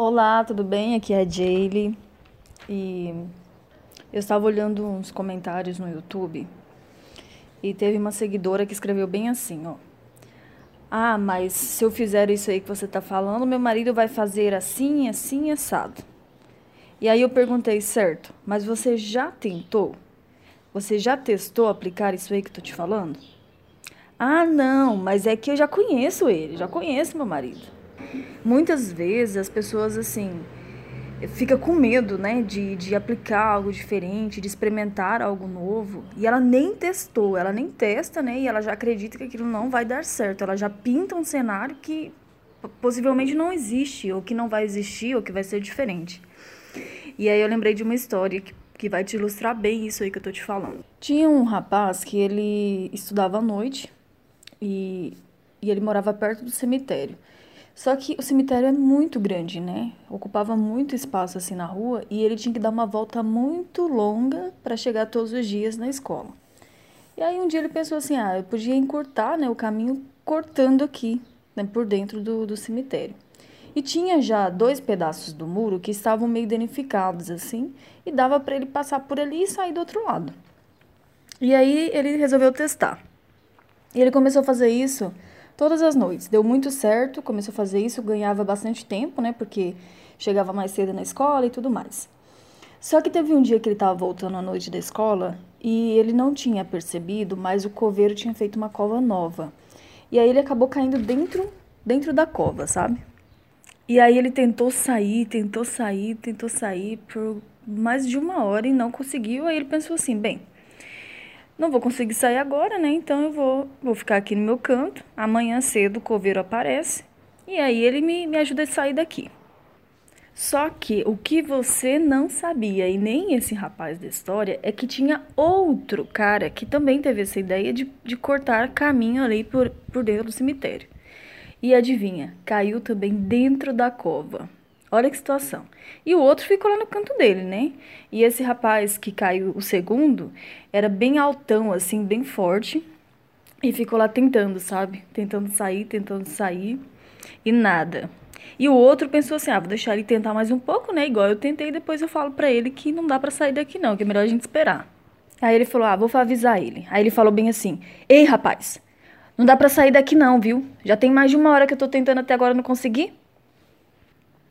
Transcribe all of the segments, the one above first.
Olá, tudo bem? Aqui é a Jaylee e eu estava olhando uns comentários no YouTube e teve uma seguidora que escreveu bem assim, ó. Ah, mas se eu fizer isso aí que você está falando, meu marido vai fazer assim, assim, assado. E aí eu perguntei, certo, mas você já tentou? Você já testou aplicar isso aí que tô te falando? Ah, não, mas é que eu já conheço ele, já conheço meu marido. Muitas vezes as pessoas assim fica com medo, né, de, de aplicar algo diferente, de experimentar algo novo, e ela nem testou, ela nem testa, né, e ela já acredita que aquilo não vai dar certo, ela já pinta um cenário que possivelmente não existe, ou que não vai existir, ou que vai ser diferente. E aí eu lembrei de uma história que, que vai te ilustrar bem isso aí que eu tô te falando. Tinha um rapaz que ele estudava à noite, e, e ele morava perto do cemitério. Só que o cemitério é muito grande, né? Ocupava muito espaço assim na rua e ele tinha que dar uma volta muito longa para chegar todos os dias na escola. E aí um dia ele pensou assim: ah, eu podia encurtar né, o caminho cortando aqui, né, por dentro do, do cemitério. E tinha já dois pedaços do muro que estavam meio danificados assim, e dava para ele passar por ali e sair do outro lado. E aí ele resolveu testar. E ele começou a fazer isso todas as noites. Deu muito certo, começou a fazer isso, ganhava bastante tempo, né? Porque chegava mais cedo na escola e tudo mais. Só que teve um dia que ele estava voltando à noite da escola e ele não tinha percebido, mas o coveiro tinha feito uma cova nova. E aí ele acabou caindo dentro, dentro da cova, sabe? E aí ele tentou sair, tentou sair, tentou sair por mais de uma hora e não conseguiu. Aí ele pensou assim, bem, não vou conseguir sair agora, né? Então eu vou, vou ficar aqui no meu canto. Amanhã cedo o coveiro aparece e aí ele me, me ajuda a sair daqui. Só que o que você não sabia, e nem esse rapaz da história, é que tinha outro cara que também teve essa ideia de, de cortar caminho ali por, por dentro do cemitério. E adivinha, caiu também dentro da cova. Olha que situação. E o outro ficou lá no canto dele, né? E esse rapaz que caiu, o segundo, era bem altão, assim, bem forte. E ficou lá tentando, sabe? Tentando sair, tentando sair. E nada. E o outro pensou assim: ah, vou deixar ele tentar mais um pouco, né? Igual eu tentei, depois eu falo para ele que não dá para sair daqui, não, que é melhor a gente esperar. Aí ele falou: ah, vou avisar ele. Aí ele falou bem assim: ei, rapaz, não dá para sair daqui, não, viu? Já tem mais de uma hora que eu tô tentando até agora não consegui.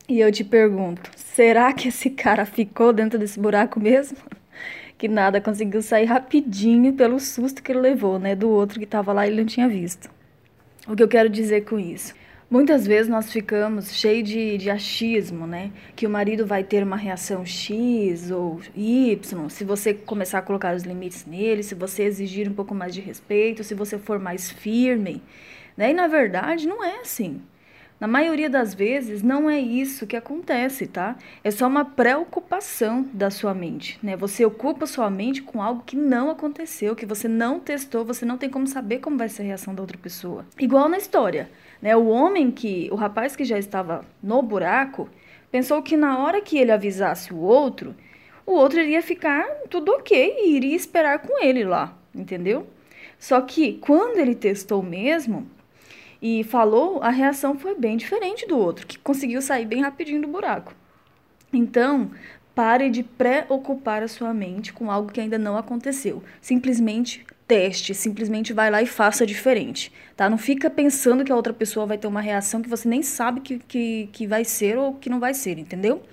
E eu te pergunto, será que esse cara ficou dentro desse buraco mesmo? Que nada, conseguiu sair rapidinho pelo susto que ele levou, né? Do outro que estava lá e ele não tinha visto. O que eu quero dizer com isso? Muitas vezes nós ficamos cheios de, de achismo, né? Que o marido vai ter uma reação X ou Y, se você começar a colocar os limites nele, se você exigir um pouco mais de respeito, se você for mais firme. Né? E na verdade não é assim. Na maioria das vezes, não é isso que acontece, tá? É só uma preocupação da sua mente, né? Você ocupa sua mente com algo que não aconteceu, que você não testou, você não tem como saber como vai ser a reação da outra pessoa. Igual na história, né? O homem que, o rapaz que já estava no buraco, pensou que na hora que ele avisasse o outro, o outro iria ficar tudo ok e iria esperar com ele lá, entendeu? Só que quando ele testou mesmo, e falou, a reação foi bem diferente do outro, que conseguiu sair bem rapidinho do buraco. Então, pare de preocupar a sua mente com algo que ainda não aconteceu. Simplesmente teste, simplesmente vai lá e faça diferente, tá? Não fica pensando que a outra pessoa vai ter uma reação que você nem sabe que, que, que vai ser ou que não vai ser, entendeu?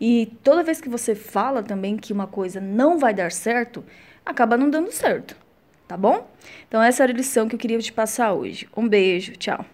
E toda vez que você fala também que uma coisa não vai dar certo, acaba não dando certo tá bom? Então essa era a lição que eu queria te passar hoje. Um beijo, tchau.